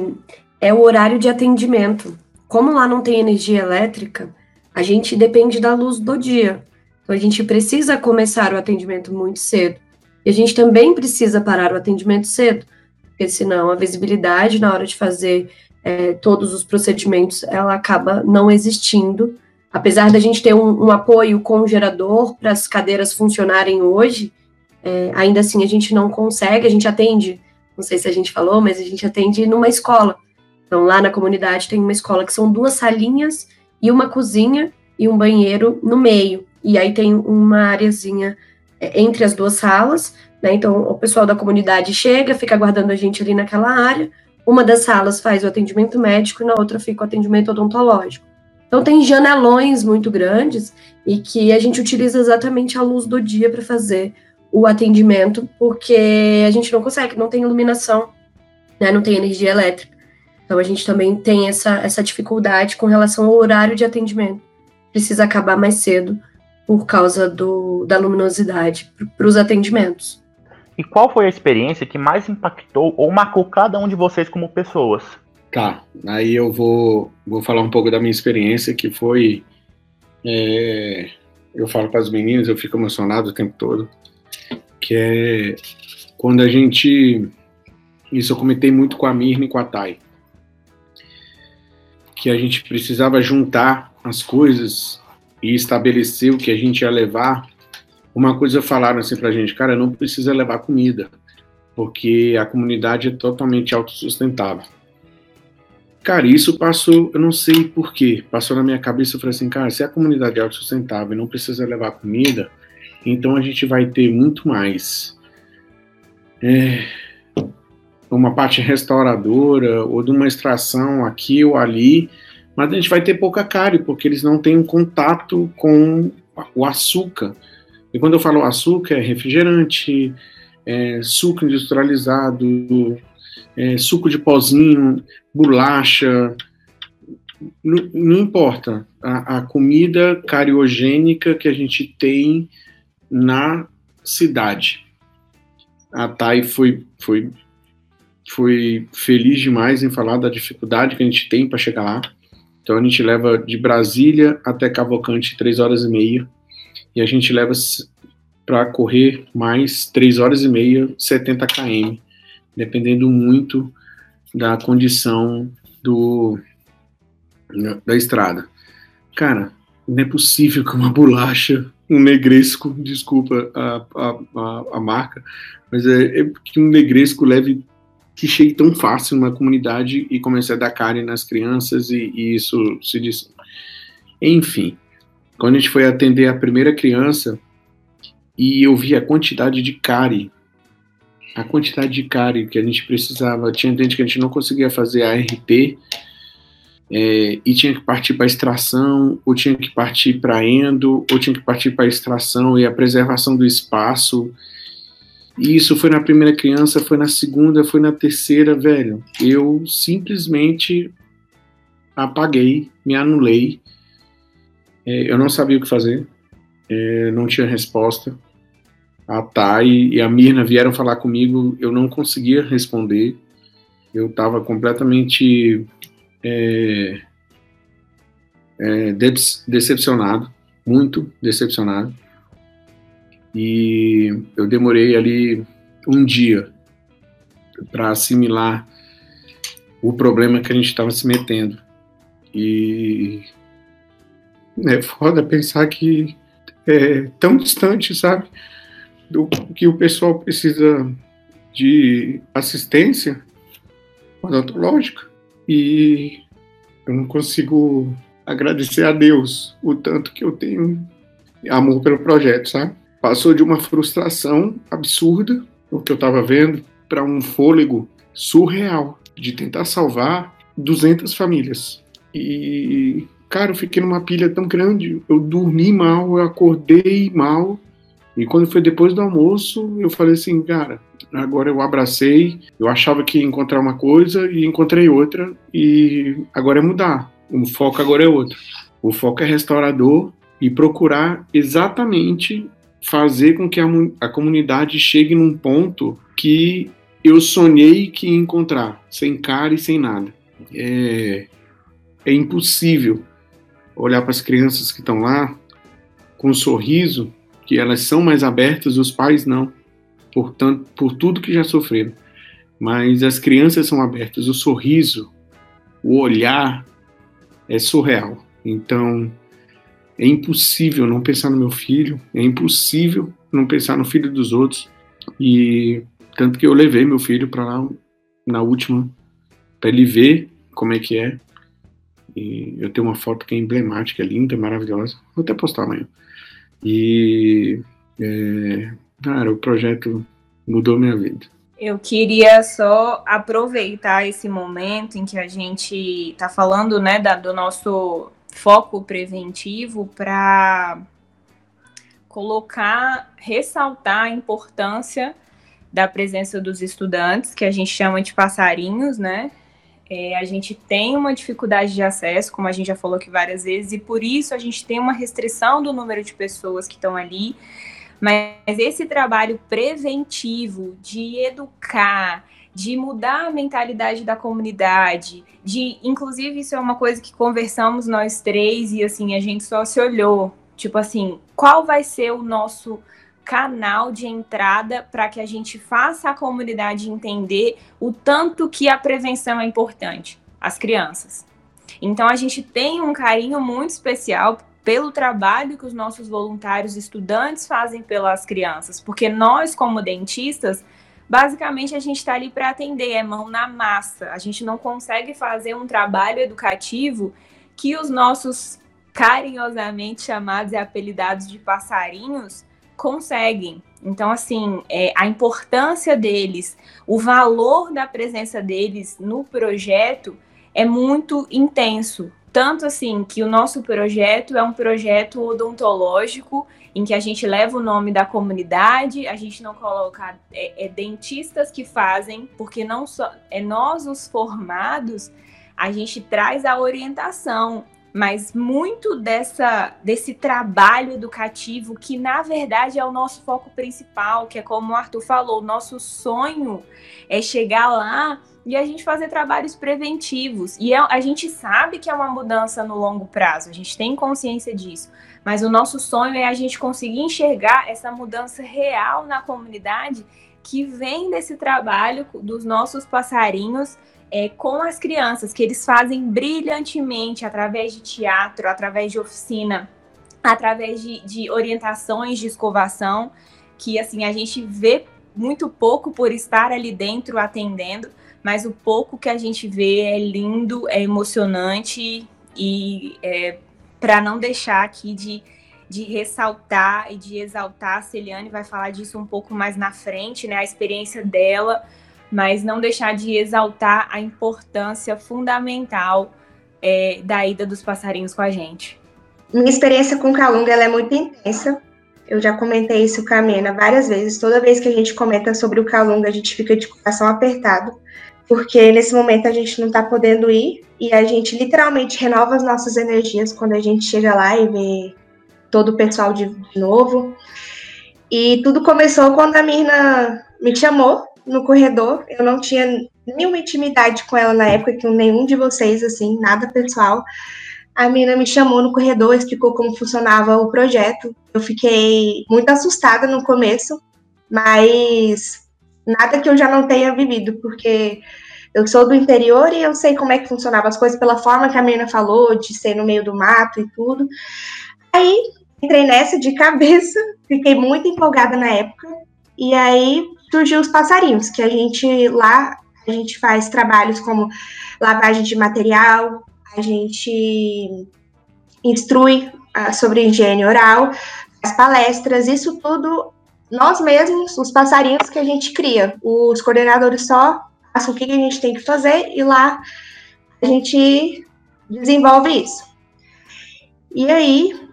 é o horário de atendimento. Como lá não tem energia elétrica, a gente depende da luz do dia. Então a gente precisa começar o atendimento muito cedo. E a gente também precisa parar o atendimento cedo, porque senão a visibilidade na hora de fazer é, todos os procedimentos ela acaba não existindo. Apesar da gente ter um, um apoio com gerador para as cadeiras funcionarem hoje, é, ainda assim a gente não consegue, a gente atende, não sei se a gente falou, mas a gente atende numa escola. Então lá na comunidade tem uma escola que são duas salinhas e uma cozinha e um banheiro no meio. E aí tem uma areazinha é, entre as duas salas, né? Então o pessoal da comunidade chega, fica aguardando a gente ali naquela área. Uma das salas faz o atendimento médico e na outra fica o atendimento odontológico. Então tem janelões muito grandes e que a gente utiliza exatamente a luz do dia para fazer o atendimento, porque a gente não consegue, não tem iluminação, né, não tem energia elétrica. Então a gente também tem essa, essa dificuldade com relação ao horário de atendimento. Precisa acabar mais cedo por causa do, da luminosidade para os atendimentos. E qual foi a experiência que mais impactou ou marcou cada um de vocês como pessoas? Tá, aí eu vou, vou falar um pouco da minha experiência, que foi. É, eu falo para as meninas, eu fico emocionado o tempo todo, que é quando a gente. Isso eu comentei muito com a Mirna e com a Thay. Que a gente precisava juntar as coisas e estabelecer o que a gente ia levar uma coisa falaram assim pra gente, cara, não precisa levar comida, porque a comunidade é totalmente autossustentável. Cara, isso passou, eu não sei porquê, passou na minha cabeça, eu falei assim, cara, se a comunidade é autossustentável e não precisa levar comida, então a gente vai ter muito mais é, uma parte restauradora ou de uma extração aqui ou ali, mas a gente vai ter pouca cárie, porque eles não têm um contato com o açúcar. E quando eu falo açúcar, é refrigerante, é suco industrializado, é suco de pozinho, bolacha, não, não importa. A, a, comida cariogênica que a gente tem na cidade. A Thay foi, foi, foi feliz demais em falar da dificuldade que a gente tem para chegar lá. Então a gente leva de Brasília até Cavalcante três horas e meia e a gente leva para correr mais 3 horas e meia, 70 km, dependendo muito da condição do da estrada. Cara, não é possível que uma bolacha, um negresco, desculpa a, a, a, a marca, mas é, é, que um negresco leve que chegue tão fácil numa comunidade e comece a dar carne nas crianças e, e isso se diz. Enfim, quando a gente foi atender a primeira criança e eu vi a quantidade de cárie, a quantidade de cárie que a gente precisava, tinha gente que a gente não conseguia fazer a RT é, e tinha que partir para extração, ou tinha que partir para endo, ou tinha que partir para extração e a preservação do espaço. E isso foi na primeira criança, foi na segunda, foi na terceira, velho. Eu simplesmente apaguei, me anulei eu não sabia o que fazer, é, não tinha resposta. A Thay e a Mirna vieram falar comigo, eu não conseguia responder. Eu estava completamente é, é, decepcionado, muito decepcionado. E eu demorei ali um dia para assimilar o problema que a gente estava se metendo. E é foda pensar que é tão distante, sabe? Do que o pessoal precisa de assistência odontológica e eu não consigo agradecer a Deus o tanto que eu tenho amor pelo projeto, sabe? Passou de uma frustração absurda, o que eu estava vendo, para um fôlego surreal de tentar salvar 200 famílias. E cara, eu fiquei numa pilha tão grande, eu dormi mal, eu acordei mal, e quando foi depois do almoço, eu falei assim, cara, agora eu abracei, eu achava que ia encontrar uma coisa e encontrei outra, e agora é mudar. O foco agora é outro. O foco é restaurador e procurar exatamente fazer com que a, a comunidade chegue num ponto que eu sonhei que ia encontrar, sem cara e sem nada. É, é impossível olhar para as crianças que estão lá com um sorriso que elas são mais abertas, os pais não, por, tanto, por tudo que já sofreram. Mas as crianças são abertas, o sorriso, o olhar é surreal. Então, é impossível não pensar no meu filho, é impossível não pensar no filho dos outros. E tanto que eu levei meu filho para lá na última, para ele ver como é que é. E eu tenho uma foto que é emblemática, é linda, maravilhosa. Vou até postar amanhã. E, é, cara, o projeto mudou minha vida. Eu queria só aproveitar esse momento em que a gente está falando né, da, do nosso foco preventivo para colocar, ressaltar a importância da presença dos estudantes, que a gente chama de passarinhos, né? É, a gente tem uma dificuldade de acesso, como a gente já falou aqui várias vezes, e por isso a gente tem uma restrição do número de pessoas que estão ali. Mas esse trabalho preventivo de educar, de mudar a mentalidade da comunidade, de, inclusive, isso é uma coisa que conversamos nós três e assim, a gente só se olhou, tipo assim, qual vai ser o nosso canal de entrada para que a gente faça a comunidade entender o tanto que a prevenção é importante, as crianças. Então a gente tem um carinho muito especial pelo trabalho que os nossos voluntários estudantes fazem pelas crianças, porque nós como dentistas, basicamente a gente está ali para atender, é mão na massa. A gente não consegue fazer um trabalho educativo que os nossos carinhosamente chamados e apelidados de passarinhos conseguem. Então, assim, é, a importância deles, o valor da presença deles no projeto é muito intenso. Tanto assim que o nosso projeto é um projeto odontológico em que a gente leva o nome da comunidade, a gente não coloca é, é dentistas que fazem, porque não só é nós os formados, a gente traz a orientação mas muito dessa desse trabalho educativo que na verdade é o nosso foco principal, que é como o Arthur falou, o nosso sonho é chegar lá e a gente fazer trabalhos preventivos. E é, a gente sabe que é uma mudança no longo prazo, a gente tem consciência disso. Mas o nosso sonho é a gente conseguir enxergar essa mudança real na comunidade que vem desse trabalho dos nossos passarinhos é, com as crianças, que eles fazem brilhantemente através de teatro, através de oficina, através de, de orientações de escovação, que assim a gente vê muito pouco por estar ali dentro atendendo, mas o pouco que a gente vê é lindo, é emocionante e é, para não deixar aqui de, de ressaltar e de exaltar, a Celiane vai falar disso um pouco mais na frente, né? A experiência dela mas não deixar de exaltar a importância fundamental é, da ida dos passarinhos com a gente. Minha experiência com Calunga é muito intensa. Eu já comentei isso com a Mena várias vezes. Toda vez que a gente comenta sobre o Calunga, a gente fica de coração apertado, porque nesse momento a gente não está podendo ir e a gente literalmente renova as nossas energias quando a gente chega lá e vê todo o pessoal de novo. E tudo começou quando a Mirna me chamou no corredor. Eu não tinha nenhuma intimidade com ela na época, com nenhum de vocês, assim, nada pessoal. A menina me chamou no corredor, explicou como funcionava o projeto. Eu fiquei muito assustada no começo, mas nada que eu já não tenha vivido, porque eu sou do interior e eu sei como é que funcionavam as coisas pela forma que a menina falou, de ser no meio do mato e tudo. Aí entrei nessa de cabeça, fiquei muito empolgada na época. E aí surgiu os passarinhos, que a gente lá a gente faz trabalhos como lavagem de material, a gente instrui uh, sobre higiene oral, faz palestras, isso tudo nós mesmos, os passarinhos que a gente cria. Os coordenadores só passam o que a gente tem que fazer e lá a gente desenvolve isso. E aí,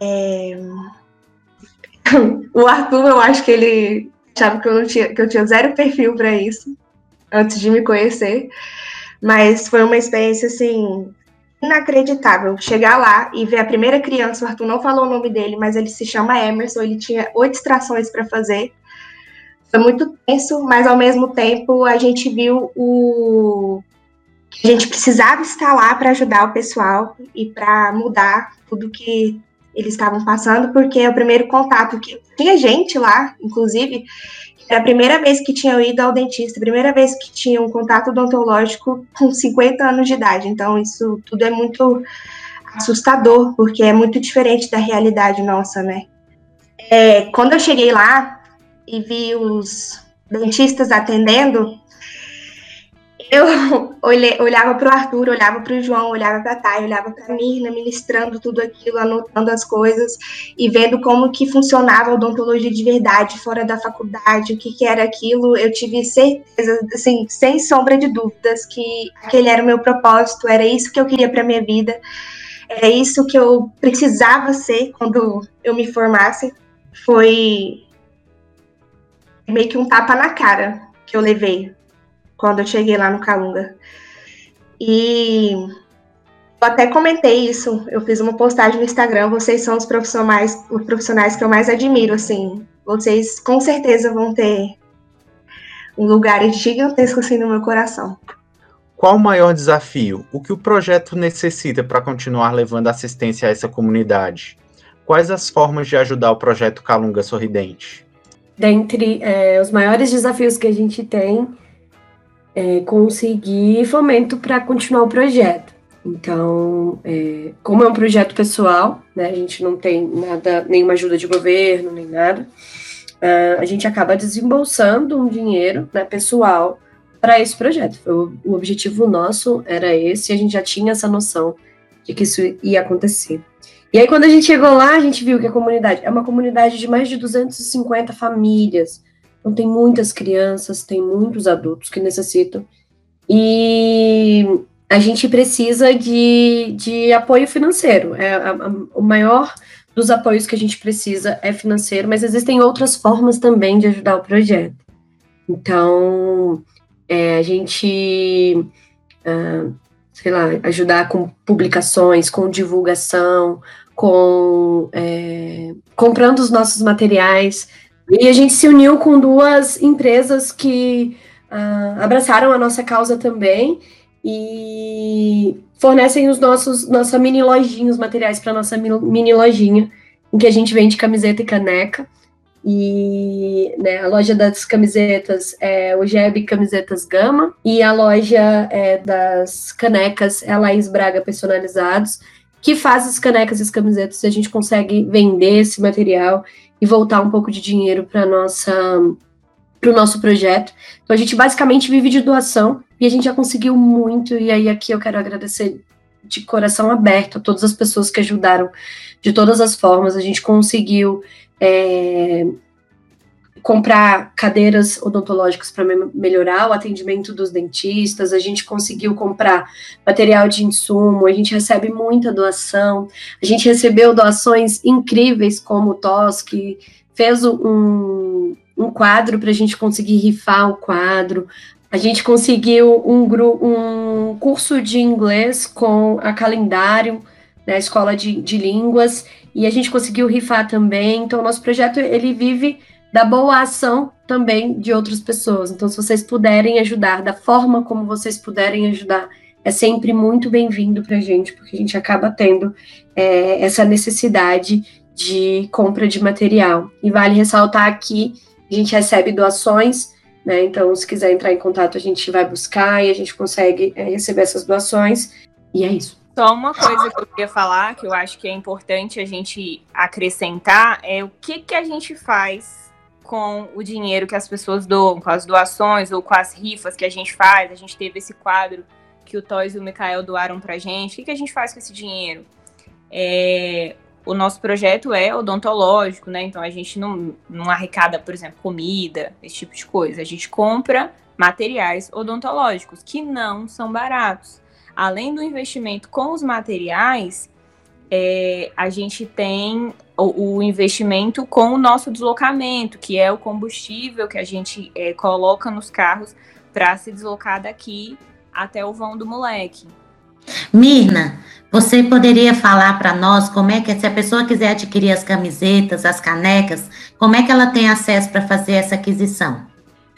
é... o Arthur, eu acho que ele achava que eu, não tinha, que eu tinha zero perfil para isso, antes de me conhecer. Mas foi uma experiência, assim, inacreditável. Chegar lá e ver a primeira criança, o Arthur não falou o nome dele, mas ele se chama Emerson, ele tinha oito extrações para fazer. Foi muito tenso, mas ao mesmo tempo a gente viu o a gente precisava estar lá para ajudar o pessoal e para mudar tudo que eles estavam passando, porque o primeiro contato que tinha gente lá, inclusive, era a primeira vez que tinha ido ao dentista, primeira vez que tinha um contato odontológico com 50 anos de idade. Então, isso tudo é muito assustador, porque é muito diferente da realidade nossa, né? É, quando eu cheguei lá e vi os dentistas atendendo, eu olhei, olhava para o Arthur, olhava para o João, olhava para a Thay, olhava para a Mirna, ministrando tudo aquilo, anotando as coisas e vendo como que funcionava a odontologia de verdade fora da faculdade, o que, que era aquilo. Eu tive certeza, assim, sem sombra de dúvidas, que aquele era o meu propósito, era isso que eu queria para minha vida, era isso que eu precisava ser quando eu me formasse. Foi meio que um tapa na cara que eu levei quando eu cheguei lá no Calunga. E eu até comentei isso, eu fiz uma postagem no Instagram, vocês são os profissionais, os profissionais que eu mais admiro, assim. Vocês com certeza vão ter um lugar gigantesco assim no meu coração. Qual o maior desafio? O que o projeto necessita para continuar levando assistência a essa comunidade? Quais as formas de ajudar o projeto Calunga Sorridente? Dentre é, os maiores desafios que a gente tem é, conseguir fomento para continuar o projeto. Então, é, como é um projeto pessoal, né, a gente não tem nada, nenhuma ajuda de governo, nem nada, uh, a gente acaba desembolsando um dinheiro né, pessoal para esse projeto. O, o objetivo nosso era esse, e a gente já tinha essa noção de que isso ia acontecer. E aí, quando a gente chegou lá, a gente viu que a comunidade é uma comunidade de mais de 250 famílias, então, tem muitas crianças, tem muitos adultos que necessitam. E a gente precisa de, de apoio financeiro. É a, a, o maior dos apoios que a gente precisa é financeiro, mas existem outras formas também de ajudar o projeto. Então, é, a gente, uh, sei lá, ajudar com publicações, com divulgação, com é, comprando os nossos materiais, e a gente se uniu com duas empresas que uh, abraçaram a nossa causa também e fornecem os nossos nossa mini lojinha, os materiais para nossa mini lojinha, em que a gente vende camiseta e caneca. E né, a loja das camisetas é o Jeb Camisetas Gama e a loja é, das canecas é a Laís Braga Personalizados, que faz as canecas e as camisetas e a gente consegue vender esse material e voltar um pouco de dinheiro para nossa para o nosso projeto. Então a gente basicamente vive de doação e a gente já conseguiu muito e aí aqui eu quero agradecer de coração aberto a todas as pessoas que ajudaram de todas as formas. A gente conseguiu é, comprar cadeiras odontológicas para melhorar o atendimento dos dentistas, a gente conseguiu comprar material de insumo, a gente recebe muita doação, a gente recebeu doações incríveis como o TOS, que fez um, um quadro para a gente conseguir rifar o quadro, a gente conseguiu um, um curso de inglês com a calendário, na né, escola de, de línguas, e a gente conseguiu rifar também, então nosso projeto ele vive da boa ação também de outras pessoas. Então, se vocês puderem ajudar da forma como vocês puderem ajudar, é sempre muito bem-vindo para a gente, porque a gente acaba tendo é, essa necessidade de compra de material. E vale ressaltar aqui, a gente recebe doações, né? Então, se quiser entrar em contato, a gente vai buscar e a gente consegue é, receber essas doações. E é isso. Só uma coisa que eu queria falar, que eu acho que é importante a gente acrescentar, é o que, que a gente faz com o dinheiro que as pessoas doam, com as doações ou com as rifas que a gente faz. A gente teve esse quadro que o Toys e o Mikael doaram pra gente. O que, a gente faz com esse dinheiro? É, o nosso projeto é odontológico, né? Então a gente não, não arrecada, por exemplo, comida, esse tipo de coisa. A gente compra materiais odontológicos que não são baratos. Além do investimento com os materiais, é, a gente tem o, o, investimento com o nosso deslocamento, que é o combustível que a gente é, coloca nos carros para se deslocar daqui até o vão do moleque. Mirna, você poderia falar para nós como é que, se a pessoa quiser adquirir as camisetas, as canecas, como é que ela tem acesso para fazer essa aquisição?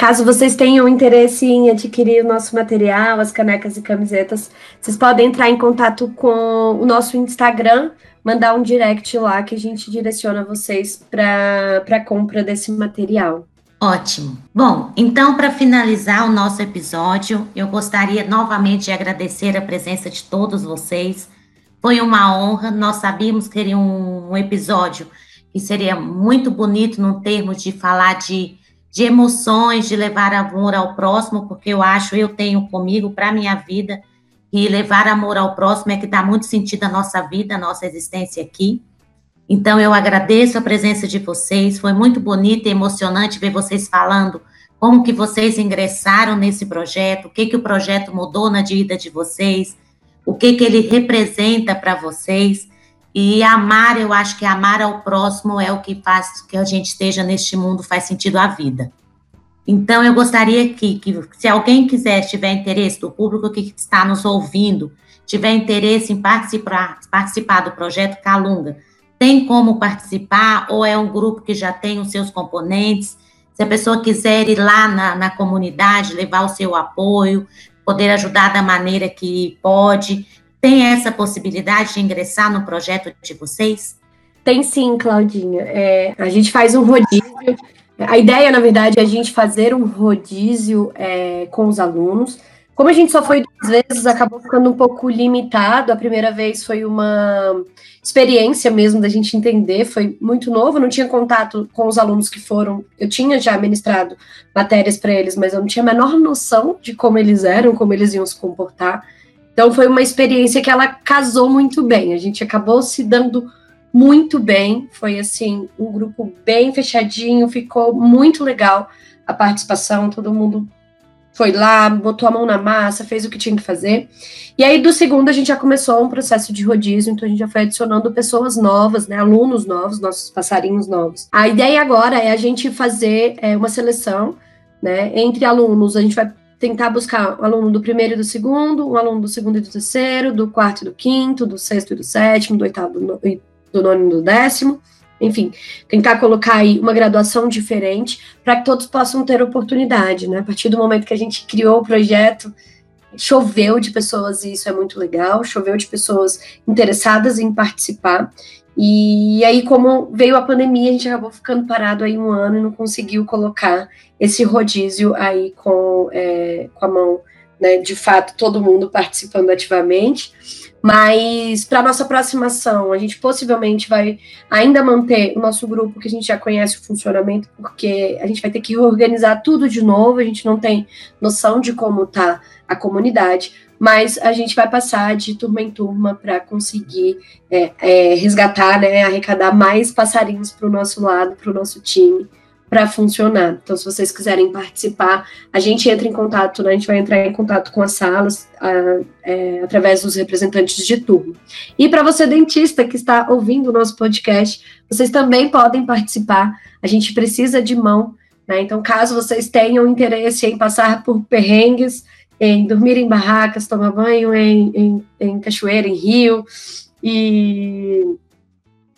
Caso vocês tenham interesse em adquirir o nosso material, as canecas e camisetas, vocês podem entrar em contato com o nosso Instagram, mandar um direct lá que a gente direciona vocês para a compra desse material. Ótimo. Bom, então, para finalizar o nosso episódio, eu gostaria novamente de agradecer a presença de todos vocês. Foi uma honra. Nós sabíamos que seria um, um episódio que seria muito bonito no termo de falar de de emoções, de levar amor ao próximo, porque eu acho, eu tenho comigo para a minha vida, e levar amor ao próximo é que dá muito sentido à nossa vida, à nossa existência aqui. Então, eu agradeço a presença de vocês, foi muito bonito e emocionante ver vocês falando como que vocês ingressaram nesse projeto, o que que o projeto mudou na vida de vocês, o que que ele representa para vocês. E amar, eu acho que amar ao próximo é o que faz que a gente esteja neste mundo, faz sentido à vida. Então, eu gostaria que, que se alguém quiser, tiver interesse, do público que está nos ouvindo, tiver interesse em participar, participar do projeto Calunga, tem como participar ou é um grupo que já tem os seus componentes? Se a pessoa quiser ir lá na, na comunidade, levar o seu apoio, poder ajudar da maneira que pode, tem essa possibilidade de ingressar no projeto de vocês? Tem sim, Claudinha. É, a gente faz um rodízio. A ideia, na verdade, é a gente fazer um rodízio é, com os alunos. Como a gente só foi duas vezes, acabou ficando um pouco limitado. A primeira vez foi uma experiência mesmo da gente entender, foi muito novo, não tinha contato com os alunos que foram. Eu tinha já ministrado matérias para eles, mas eu não tinha a menor noção de como eles eram, como eles iam se comportar. Então foi uma experiência que ela casou muito bem. A gente acabou se dando muito bem. Foi assim, um grupo bem fechadinho, ficou muito legal a participação, todo mundo foi lá, botou a mão na massa, fez o que tinha que fazer. E aí, do segundo, a gente já começou um processo de rodízio, então a gente já foi adicionando pessoas novas, né, alunos novos, nossos passarinhos novos. A ideia agora é a gente fazer é, uma seleção, né, entre alunos, a gente vai tentar buscar um aluno do primeiro e do segundo, um aluno do segundo e do terceiro, do quarto e do quinto, do sexto e do sétimo, do oitavo do nono e do décimo, enfim, tentar colocar aí uma graduação diferente para que todos possam ter oportunidade, né? A partir do momento que a gente criou o projeto, choveu de pessoas e isso é muito legal, choveu de pessoas interessadas em participar. E aí, como veio a pandemia, a gente acabou ficando parado aí um ano e não conseguiu colocar esse rodízio aí com, é, com a mão, né, de fato, todo mundo participando ativamente. Mas para nossa próxima ação, a gente possivelmente vai ainda manter o nosso grupo, que a gente já conhece o funcionamento, porque a gente vai ter que reorganizar tudo de novo, a gente não tem noção de como está a comunidade, mas a gente vai passar de turma em turma para conseguir é, é, resgatar, né, arrecadar mais passarinhos para o nosso lado, para o nosso time, para funcionar. Então, se vocês quiserem participar, a gente entra em contato, né, a gente vai entrar em contato com as salas a, é, através dos representantes de turma. E para você, dentista, que está ouvindo o nosso podcast, vocês também podem participar. A gente precisa de mão, né? Então, caso vocês tenham interesse em passar por perrengues, em dormir em barracas, tomar banho em, em, em cachoeira, em rio, e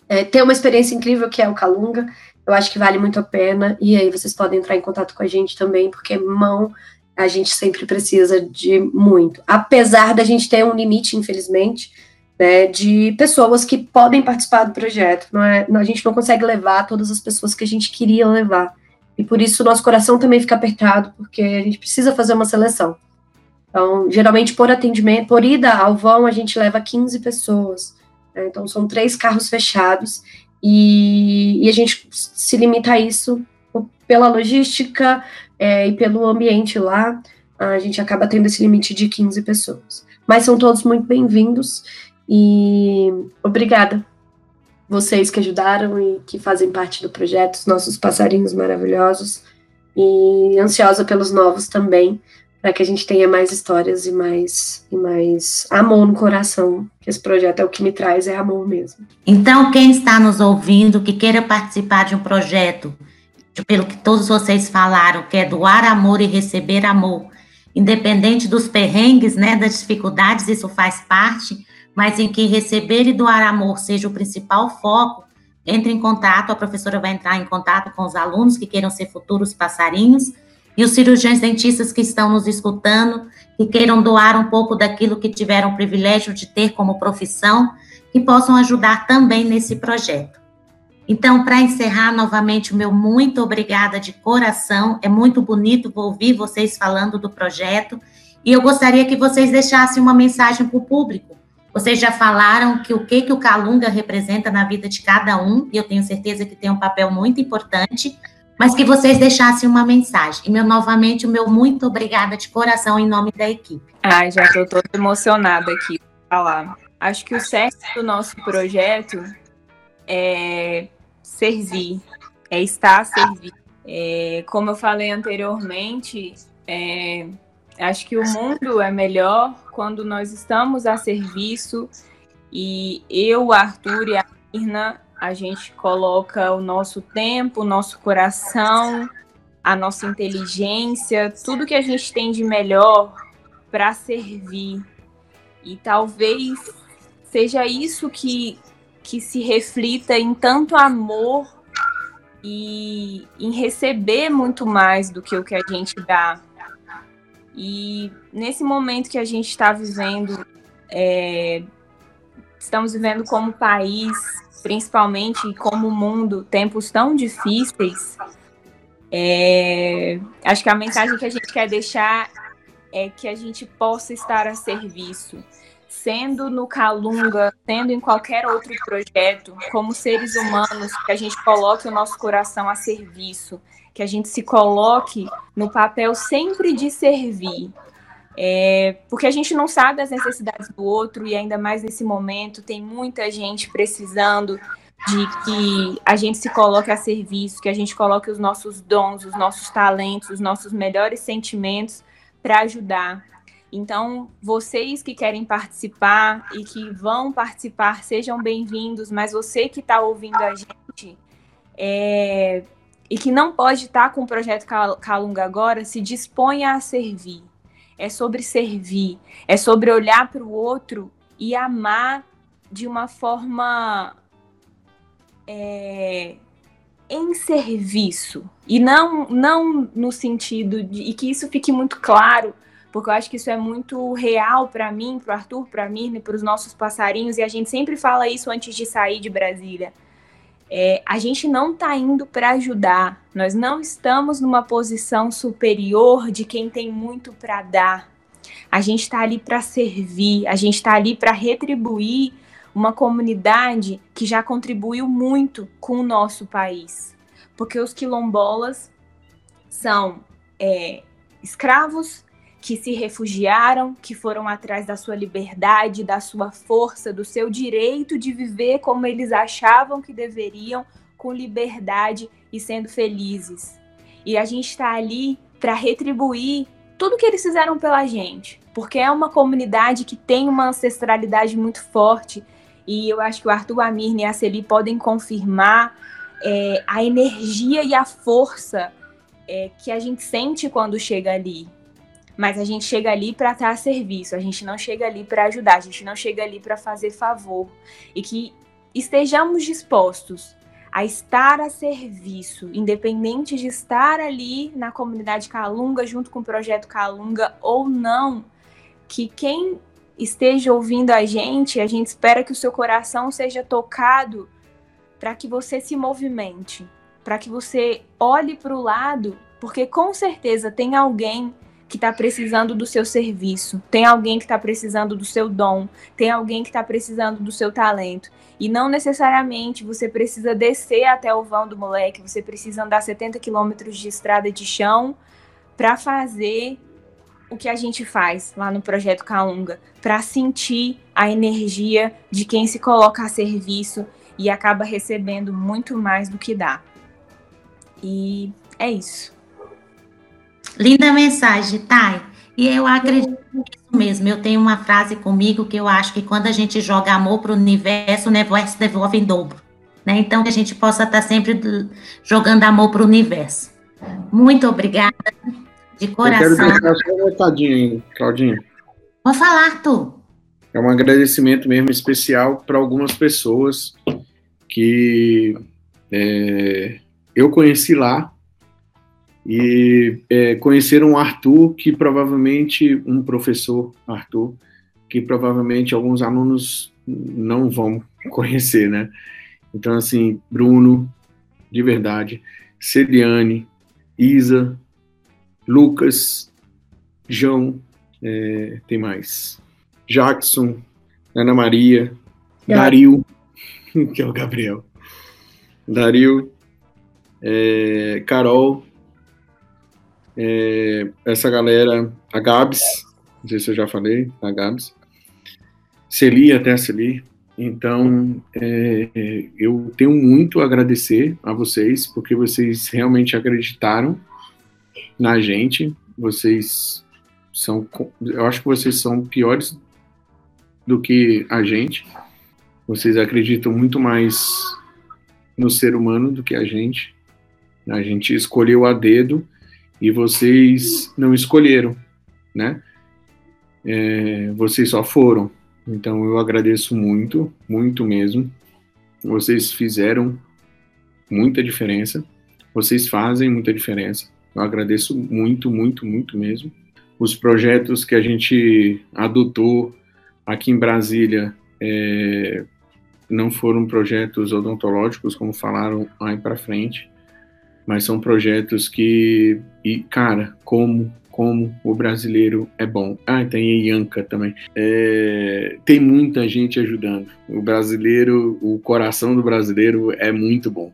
é, ter uma experiência incrível que é o Calunga. Eu acho que vale muito a pena, e aí vocês podem entrar em contato com a gente também, porque mão a gente sempre precisa de muito. Apesar da gente ter um limite, infelizmente, né, de pessoas que podem participar do projeto. Não é, a gente não consegue levar todas as pessoas que a gente queria levar. E por isso nosso coração também fica apertado, porque a gente precisa fazer uma seleção. Então, geralmente, por atendimento, por ida ao vão, a gente leva 15 pessoas. Né? Então, são três carros fechados e, e, a gente se limita a isso pela logística é, e pelo ambiente lá. A gente acaba tendo esse limite de 15 pessoas. Mas são todos muito bem-vindos e obrigada. Vocês que ajudaram e que fazem parte do projeto, os nossos passarinhos maravilhosos. E ansiosa pelos novos também, para que a gente tenha mais histórias e mais, e mais amor no coração. Esse projeto é o que me traz, é amor mesmo. Então, quem está nos ouvindo, que queira participar de um projeto, pelo que todos vocês falaram, que é doar amor e receber amor, independente dos perrengues, né, das dificuldades, isso faz parte, mas em que receber e doar amor seja o principal foco, entre em contato, a professora vai entrar em contato com os alunos que queiram ser futuros passarinhos, e os cirurgiões dentistas que estão nos escutando, que queiram doar um pouco daquilo que tiveram o privilégio de ter como profissão, que possam ajudar também nesse projeto. Então, para encerrar novamente, o meu muito obrigada de coração. É muito bonito ouvir vocês falando do projeto. E eu gostaria que vocês deixassem uma mensagem para o público. Vocês já falaram que o que, que o Calunga representa na vida de cada um, e eu tenho certeza que tem um papel muito importante, mas que vocês deixassem uma mensagem. E meu, novamente, o meu muito obrigada de coração em nome da equipe. Ai, já estou toda emocionada aqui falar. Acho que o certo do nosso projeto é servir, é estar a servir. É, como eu falei anteriormente, é, acho que o mundo é melhor quando nós estamos a serviço e eu, Arthur e a Irna a gente coloca o nosso tempo, o nosso coração, a nossa inteligência, tudo que a gente tem de melhor para servir. E talvez seja isso que, que se reflita em tanto amor e em receber muito mais do que o que a gente dá. E nesse momento que a gente está vivendo, é, estamos vivendo como país principalmente como o mundo, tempos tão difíceis, é, acho que a mensagem que a gente quer deixar é que a gente possa estar a serviço, sendo no Calunga, sendo em qualquer outro projeto, como seres humanos, que a gente coloque o nosso coração a serviço, que a gente se coloque no papel sempre de servir, é, porque a gente não sabe das necessidades do outro e ainda mais nesse momento tem muita gente precisando de que a gente se coloque a serviço, que a gente coloque os nossos dons, os nossos talentos, os nossos melhores sentimentos para ajudar. Então, vocês que querem participar e que vão participar, sejam bem-vindos, mas você que está ouvindo a gente é, e que não pode estar tá com o projeto Calunga agora, se disponha a servir é sobre servir, é sobre olhar para o outro e amar de uma forma é, em serviço e não não no sentido de e que isso fique muito claro porque eu acho que isso é muito real para mim, para o Arthur, para a Mirna, para os nossos passarinhos, e a gente sempre fala isso antes de sair de Brasília. É, a gente não está indo para ajudar, nós não estamos numa posição superior de quem tem muito para dar. A gente está ali para servir, a gente está ali para retribuir uma comunidade que já contribuiu muito com o nosso país. Porque os quilombolas são é, escravos que se refugiaram, que foram atrás da sua liberdade, da sua força, do seu direito de viver como eles achavam que deveriam, com liberdade e sendo felizes. E a gente está ali para retribuir tudo que eles fizeram pela gente, porque é uma comunidade que tem uma ancestralidade muito forte. E eu acho que o Arthur Amir e a Celi podem confirmar é, a energia e a força é, que a gente sente quando chega ali. Mas a gente chega ali para estar a serviço, a gente não chega ali para ajudar, a gente não chega ali para fazer favor. E que estejamos dispostos a estar a serviço, independente de estar ali na comunidade Calunga, junto com o projeto Calunga ou não, que quem esteja ouvindo a gente, a gente espera que o seu coração seja tocado para que você se movimente, para que você olhe para o lado, porque com certeza tem alguém que está precisando do seu serviço, tem alguém que está precisando do seu dom, tem alguém que está precisando do seu talento. E não necessariamente você precisa descer até o vão do moleque, você precisa andar 70 quilômetros de estrada de chão para fazer o que a gente faz lá no projeto Calunga, para sentir a energia de quem se coloca a serviço e acaba recebendo muito mais do que dá. E é isso. Linda mensagem, Thay. E eu acredito nisso mesmo. Eu tenho uma frase comigo que eu acho que quando a gente joga amor para o universo, o universo devolve em dobro. Né? Então, que a gente possa estar sempre jogando amor para o universo. Muito obrigada, de coração. Eu quero deixar só um recadinho Claudinha. Vou falar, Arthur. É um agradecimento mesmo especial para algumas pessoas que é, eu conheci lá e é, conheceram Arthur, que provavelmente, um professor, Arthur, que provavelmente alguns alunos não vão conhecer, né? Então, assim, Bruno, de verdade, Celiane, Isa, Lucas, João, é, tem mais, Jackson, Ana Maria, é. Dario, que é o Gabriel, Dario, é, Carol, é, essa galera, a Gabs, não sei se eu já falei, a Gabs, Celi, até a Celi. Então, é, eu tenho muito a agradecer a vocês, porque vocês realmente acreditaram na gente. Vocês são, eu acho que vocês são piores do que a gente. Vocês acreditam muito mais no ser humano do que a gente. A gente escolheu a dedo e vocês não escolheram, né? É, vocês só foram. Então eu agradeço muito, muito mesmo. Vocês fizeram muita diferença. Vocês fazem muita diferença. Eu agradeço muito, muito, muito mesmo. Os projetos que a gente adotou aqui em Brasília é, não foram projetos odontológicos, como falaram aí para frente mas são projetos que, e cara, como como o brasileiro é bom. Ah, tem Ianca também. É, tem muita gente ajudando. O brasileiro, o coração do brasileiro é muito bom.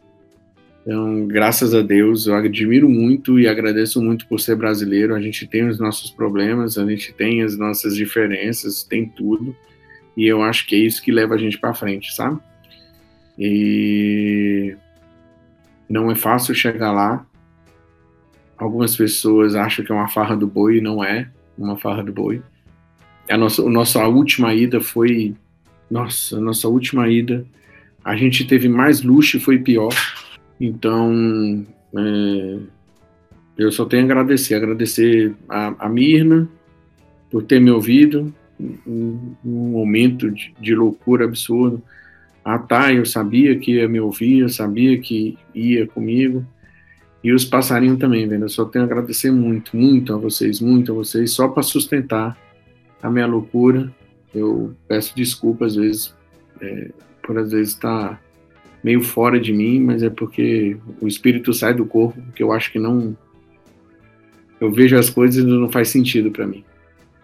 Então, graças a Deus, eu admiro muito e agradeço muito por ser brasileiro. A gente tem os nossos problemas, a gente tem as nossas diferenças, tem tudo. E eu acho que é isso que leva a gente para frente, sabe? E não é fácil chegar lá. Algumas pessoas acham que é uma farra do boi, e não é uma farra do boi. A nossa, a nossa última ida foi. Nossa, a nossa última ida. A gente teve mais luxo e foi pior. Então, é, eu só tenho a agradecer. Agradecer a, a Mirna por ter me ouvido. Um, um momento de, de loucura absurdo ah, tá, eu sabia que ia me ouvir, eu sabia que ia comigo. E os passarinhos também, velho. Eu só tenho a agradecer muito, muito a vocês, muito a vocês, só para sustentar a minha loucura. Eu peço desculpa às vezes, é, por às vezes estar tá meio fora de mim, mas é porque o espírito sai do corpo, porque eu acho que não. Eu vejo as coisas e não faz sentido para mim,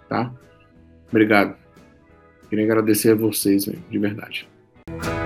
tá? Obrigado. Queria agradecer a vocês, de verdade. Thank you.